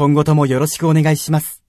今後ともよろしくお願いします。